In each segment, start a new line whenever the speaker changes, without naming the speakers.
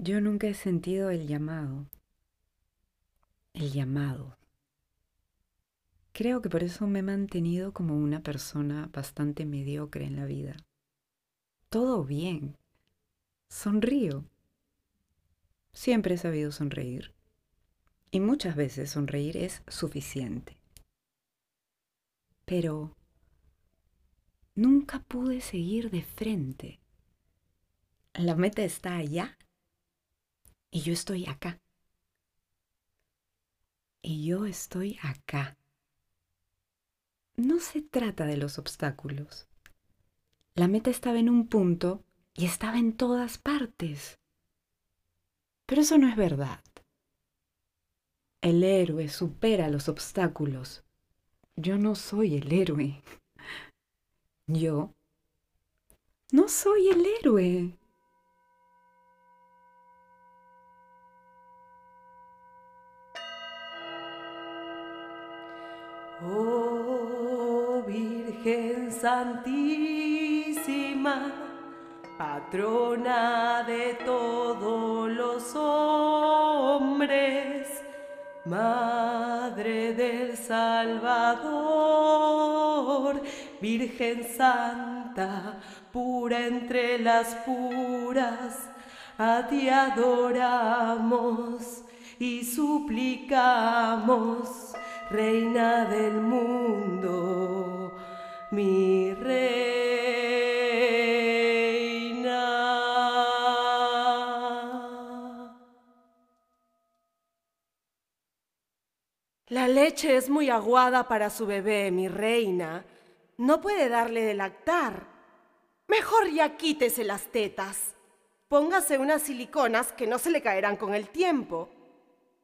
Yo nunca he sentido el llamado. El llamado. Creo que por eso me he mantenido como una persona bastante mediocre en la vida. Todo bien. Sonrío. Siempre he sabido sonreír. Y muchas veces sonreír es suficiente. Pero nunca pude seguir de frente. La meta está allá y yo estoy acá. Y yo estoy acá. No se trata de los obstáculos. La meta estaba en un punto y estaba en todas partes. Pero eso no es verdad. El héroe supera los obstáculos. Yo no soy el héroe. Yo no soy el héroe.
Oh Virgen Santísima, patrona de todos los hombres, Madre del Salvador, Virgen Santa, pura entre las puras, a ti adoramos y suplicamos reina del mundo, mi reina. La leche es muy aguada para su bebé, mi reina. No puede darle de lactar. Mejor ya quítese las tetas. Póngase unas siliconas que no se le caerán con el tiempo.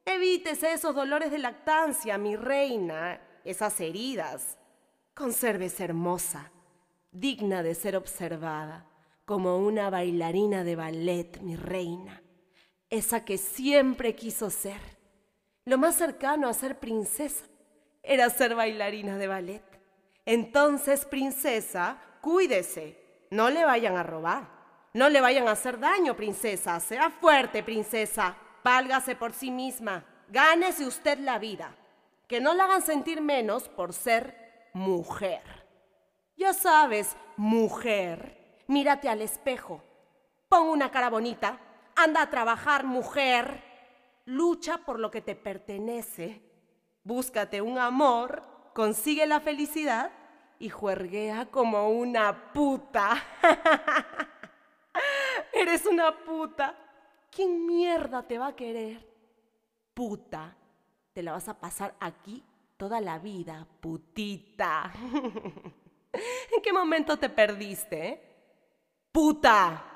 Evítese esos dolores de lactancia, mi reina, esas heridas. Consérvese hermosa, digna de ser observada, como una bailarina de ballet, mi reina, esa que siempre quiso ser. Lo más cercano a ser princesa era ser bailarina de ballet. Entonces, princesa, cuídese, no le vayan a robar, no le vayan a hacer daño, princesa, sea fuerte, princesa. Válgase por sí misma, gánese usted la vida, que no la hagan sentir menos por ser mujer. Ya sabes, mujer, mírate al espejo, pon una cara bonita, anda a trabajar, mujer, lucha por lo que te pertenece, búscate un amor, consigue la felicidad y juerguea como una puta. Eres una puta. ¿Quién mierda te va a querer? Puta, te la vas a pasar aquí toda la vida, putita. ¿En qué momento te perdiste? Puta.